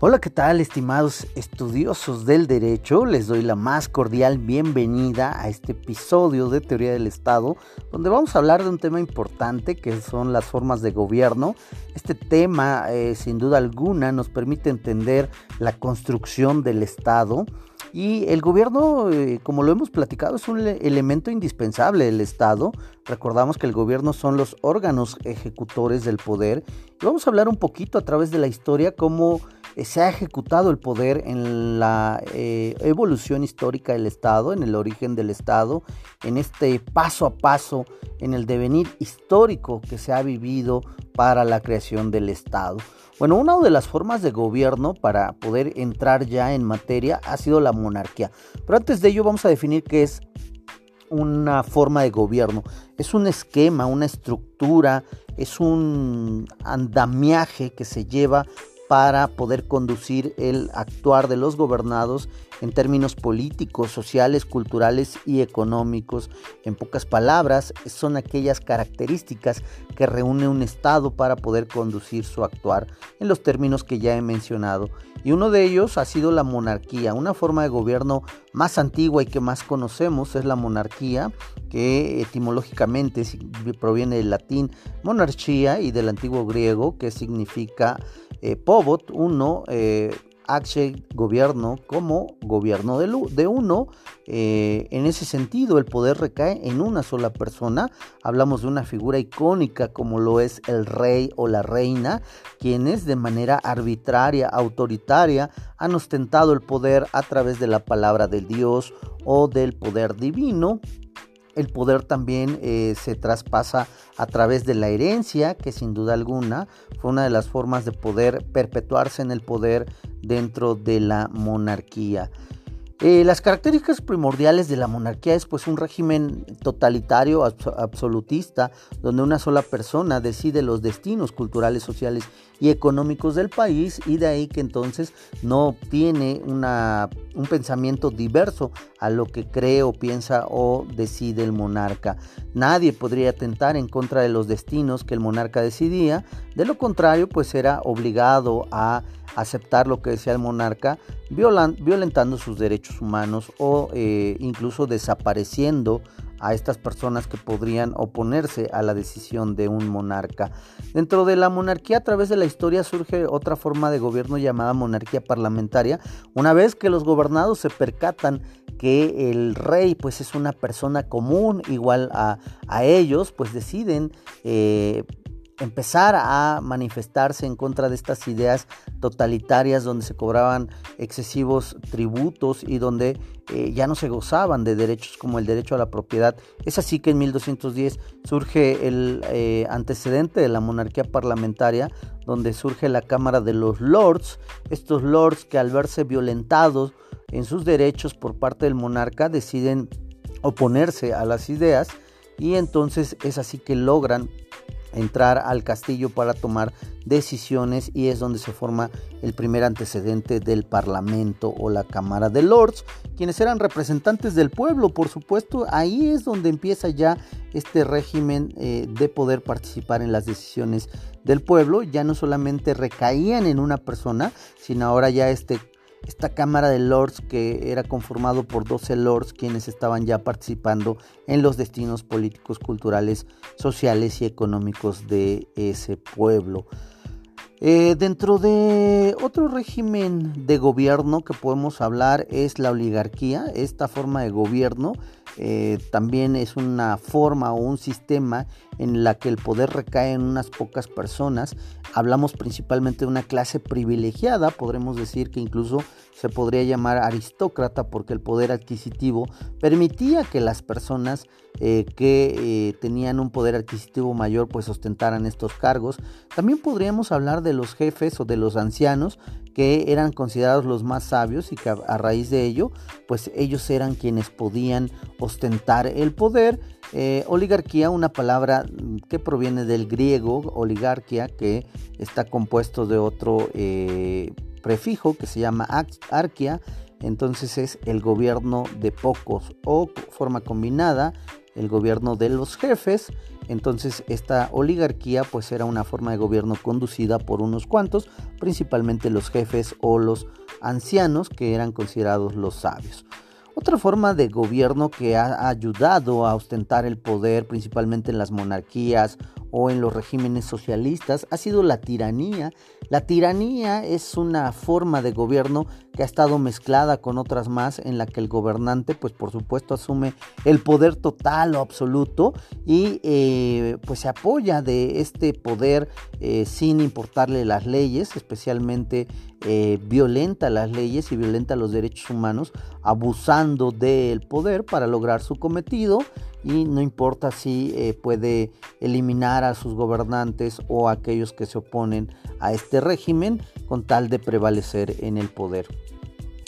Hola, ¿qué tal, estimados estudiosos del derecho? Les doy la más cordial bienvenida a este episodio de Teoría del Estado, donde vamos a hablar de un tema importante que son las formas de gobierno. Este tema, eh, sin duda alguna, nos permite entender la construcción del Estado. Y el gobierno, eh, como lo hemos platicado, es un elemento indispensable del Estado. Recordamos que el gobierno son los órganos ejecutores del poder. Y vamos a hablar un poquito a través de la historia cómo se ha ejecutado el poder en la eh, evolución histórica del Estado, en el origen del Estado, en este paso a paso, en el devenir histórico que se ha vivido para la creación del Estado. Bueno, una de las formas de gobierno para poder entrar ya en materia ha sido la monarquía. Pero antes de ello vamos a definir qué es una forma de gobierno. Es un esquema, una estructura, es un andamiaje que se lleva para poder conducir el actuar de los gobernados en términos políticos, sociales, culturales y económicos. En pocas palabras, son aquellas características que reúne un Estado para poder conducir su actuar en los términos que ya he mencionado. Y uno de ellos ha sido la monarquía, una forma de gobierno más antigua y que más conocemos es la monarquía, que etimológicamente proviene del latín monarchía y del antiguo griego que significa eh, Pobot, uno, eh, H, gobierno, como gobierno de, uno. Eh, en ese sentido, el poder recae en una sola persona. Hablamos de una figura icónica como lo es el rey o la reina, quienes de manera arbitraria, autoritaria, han ostentado el poder a través de la palabra de Dios o del poder divino el poder también eh, se traspasa a través de la herencia, que sin duda alguna fue una de las formas de poder perpetuarse en el poder dentro de la monarquía. Eh, las características primordiales de la monarquía es pues un régimen totalitario, absolutista, donde una sola persona decide los destinos culturales, sociales y económicos del país y de ahí que entonces no tiene una, un pensamiento diverso a lo que cree o piensa o decide el monarca. Nadie podría atentar en contra de los destinos que el monarca decidía, de lo contrario pues era obligado a aceptar lo que decía el monarca, violentando sus derechos humanos o eh, incluso desapareciendo a estas personas que podrían oponerse a la decisión de un monarca. Dentro de la monarquía a través de la historia surge otra forma de gobierno llamada monarquía parlamentaria, una vez que los gobernados se percatan que el rey pues es una persona común igual a, ellos, pues deciden eh, empezar a manifestarse en contra de estas ideas totalitarias donde se cobraban excesivos tributos y donde eh, ya no se gozaban de derechos como el derecho a la propiedad. Es así que en 1210 surge el eh, antecedente de la monarquía parlamentaria, donde surge la Cámara de los Lords, estos lords que al verse violentados en sus derechos por parte del monarca deciden oponerse a las ideas y entonces es así que logran entrar al castillo para tomar decisiones y es donde se forma el primer antecedente del Parlamento o la Cámara de Lords, quienes eran representantes del pueblo, por supuesto, ahí es donde empieza ya este régimen eh, de poder participar en las decisiones del pueblo, ya no solamente recaían en una persona, sino ahora ya este esta Cámara de Lords que era conformado por 12 lords quienes estaban ya participando en los destinos políticos, culturales, sociales y económicos de ese pueblo. Eh, dentro de otro régimen de gobierno que podemos hablar es la oligarquía. Esta forma de gobierno eh, también es una forma o un sistema en la que el poder recae en unas pocas personas. Hablamos principalmente de una clase privilegiada, podremos decir que incluso se podría llamar aristócrata porque el poder adquisitivo permitía que las personas eh, que eh, tenían un poder adquisitivo mayor pues ostentaran estos cargos. También podríamos hablar de los jefes o de los ancianos que eran considerados los más sabios y que a, raíz de ello pues ellos eran quienes podían ostentar el poder. Eh, oligarquía, una palabra que proviene del griego oligarquía que está compuesto de otro prefijo que se llama arquia, entonces es el gobierno de pocos o forma combinada el gobierno de los jefes. Entonces esta oligarquía pues era una forma de gobierno conducida por unos cuantos, principalmente los jefes o los ancianos que eran considerados los sabios. Otra forma de gobierno que ha ayudado a ostentar el poder, principalmente en las monarquías o en los regímenes socialistas ha sido la tiranía. La tiranía es una forma de gobierno que ha estado mezclada con otras más en la que el gobernante pues por supuesto asume el poder total o absoluto y eh, pues se apoya de este poder eh, sin importarle las leyes, especialmente eh, violenta las leyes y violenta los derechos humanos, abusando del poder para lograr su cometido y no importa si eh, puede eliminar a sus gobernantes o a aquellos que se oponen a este régimen con tal de prevalecer en el poder.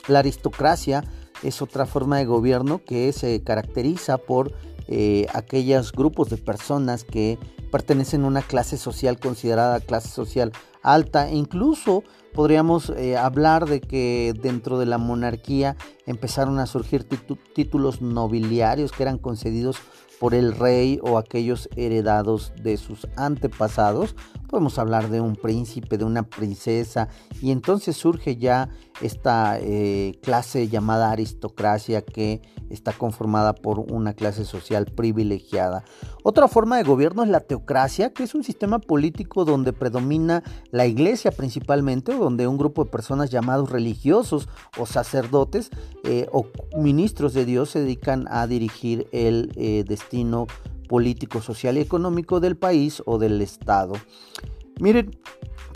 La aristocracia es otra forma de gobierno que se caracteriza por eh, aquellos grupos de personas que pertenecen a una clase social considerada clase social alta e incluso podríamos eh, hablar de que dentro de la monarquía empezaron a surgir títulos nobiliarios que eran concedidos por el rey o aquellos heredados de sus antepasados. Podemos hablar de un príncipe, de una princesa, y entonces surge ya esta eh, clase llamada aristocracia que está conformada por una clase social privilegiada. Otra forma de gobierno es la teocracia, que es un sistema político donde predomina la iglesia principalmente, donde un grupo de personas llamados religiosos o sacerdotes eh, o ministros de Dios se dedican a dirigir el eh, destino político, social y económico del país o del Estado. Miren,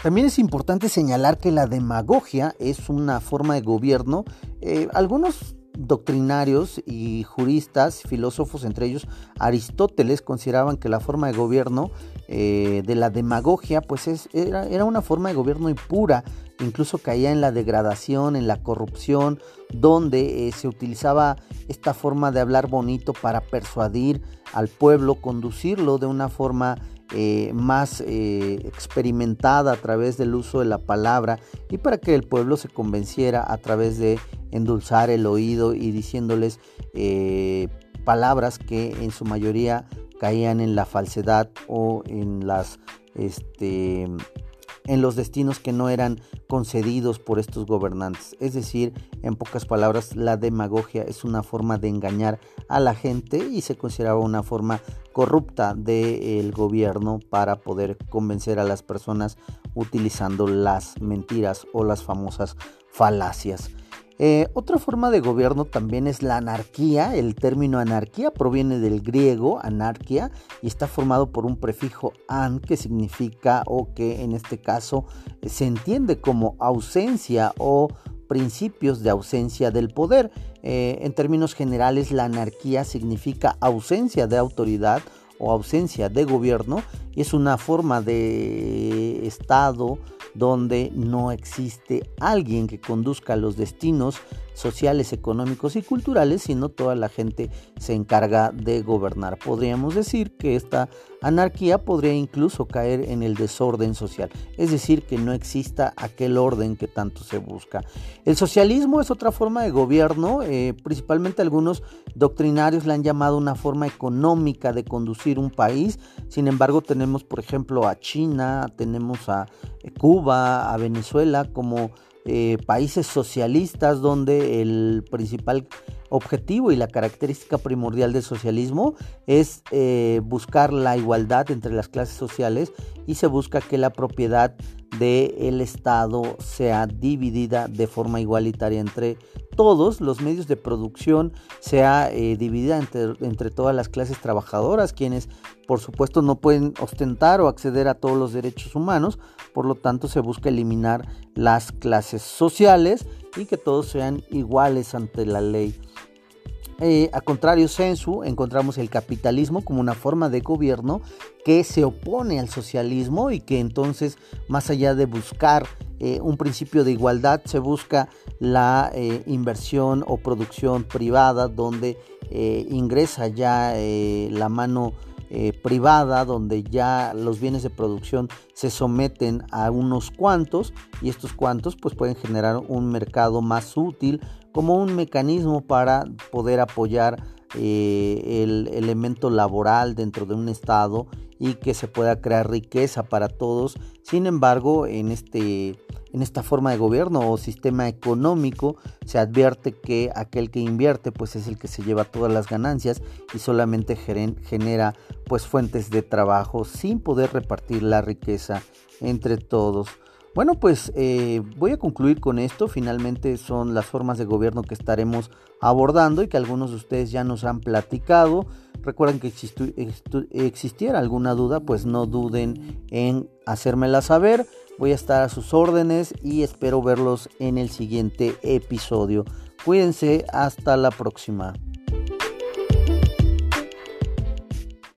también es importante señalar que la demagogia es una forma de gobierno. Eh, algunos doctrinarios y juristas, filósofos, entre ellos Aristóteles, consideraban que la forma de gobierno eh, de la demagogia, pues era, era, una forma de gobierno impura, incluso caía en la degradación, en la corrupción, donde eh, se utilizaba esta forma de hablar bonito para persuadir al pueblo, conducirlo de una forma eh, más experimentada a través del uso de la palabra y para que el pueblo se convenciera a través de endulzar el oído y diciéndoles palabras que en su mayoría caían en la falsedad o en las este en los destinos que no eran concedidos por estos gobernantes. Es decir, en pocas palabras, la demagogia es una forma de engañar a la gente y se consideraba una forma corrupta del gobierno para poder convencer a las personas utilizando las mentiras o las famosas falacias. Eh, otra forma de gobierno también es la anarquía. El término anarquía proviene del griego anarquía y está formado por un prefijo an que significa o que en este caso se entiende como ausencia o principios de ausencia del poder. Eh, en términos generales, la anarquía significa ausencia de autoridad o ausencia de gobierno es una forma de estado donde no existe alguien que conduzca los destinos sociales, económicos y culturales, sino toda la gente se encarga de gobernar. Podríamos decir que esta anarquía podría incluso caer en el desorden social, es decir, que no exista aquel orden que tanto se busca. El socialismo es otra forma de gobierno, eh, principalmente algunos doctrinarios la han llamado una forma económica de conducir un país, sin embargo tenemos por ejemplo a China, tenemos a Cuba, a Venezuela como eh, países socialistas donde el principal objetivo y la característica primordial del socialismo es eh, buscar la igualdad entre las clases sociales y se busca que la propiedad del Estado sea dividida de forma igualitaria entre todos los medios de producción, sea eh, dividida entre, entre todas las clases trabajadoras, quienes por supuesto no pueden ostentar o acceder a todos los derechos humanos, por lo tanto se busca eliminar las clases sociales y que todos sean iguales ante la ley. Eh, a contrario sensu, encontramos el capitalismo como una forma de gobierno que se opone al socialismo y que entonces, más allá de buscar eh, un principio de igualdad, se busca la eh, inversión o producción privada donde ingresa ya la mano privada donde ya los bienes de producción se someten a unos cuantos y estos cuantos pues pueden generar un mercado más útil como un mecanismo para poder apoyar eh, el elemento laboral dentro de un estado y que se pueda crear riqueza para todos. Sin embargo, en, este, en esta forma de gobierno o sistema económico se advierte que aquel que invierte pues es el que se lleva todas las ganancias y solamente genera pues fuentes de trabajo sin poder repartir la riqueza entre todos. Bueno, pues eh, voy a concluir con esto. Finalmente son las formas de gobierno que estaremos abordando y que algunos de ustedes ya nos han platicado. Recuerden que existiera alguna duda, pues no duden en hacérmela saber. Voy a estar a sus órdenes y espero verlos en el siguiente episodio. Cuídense, hasta la próxima.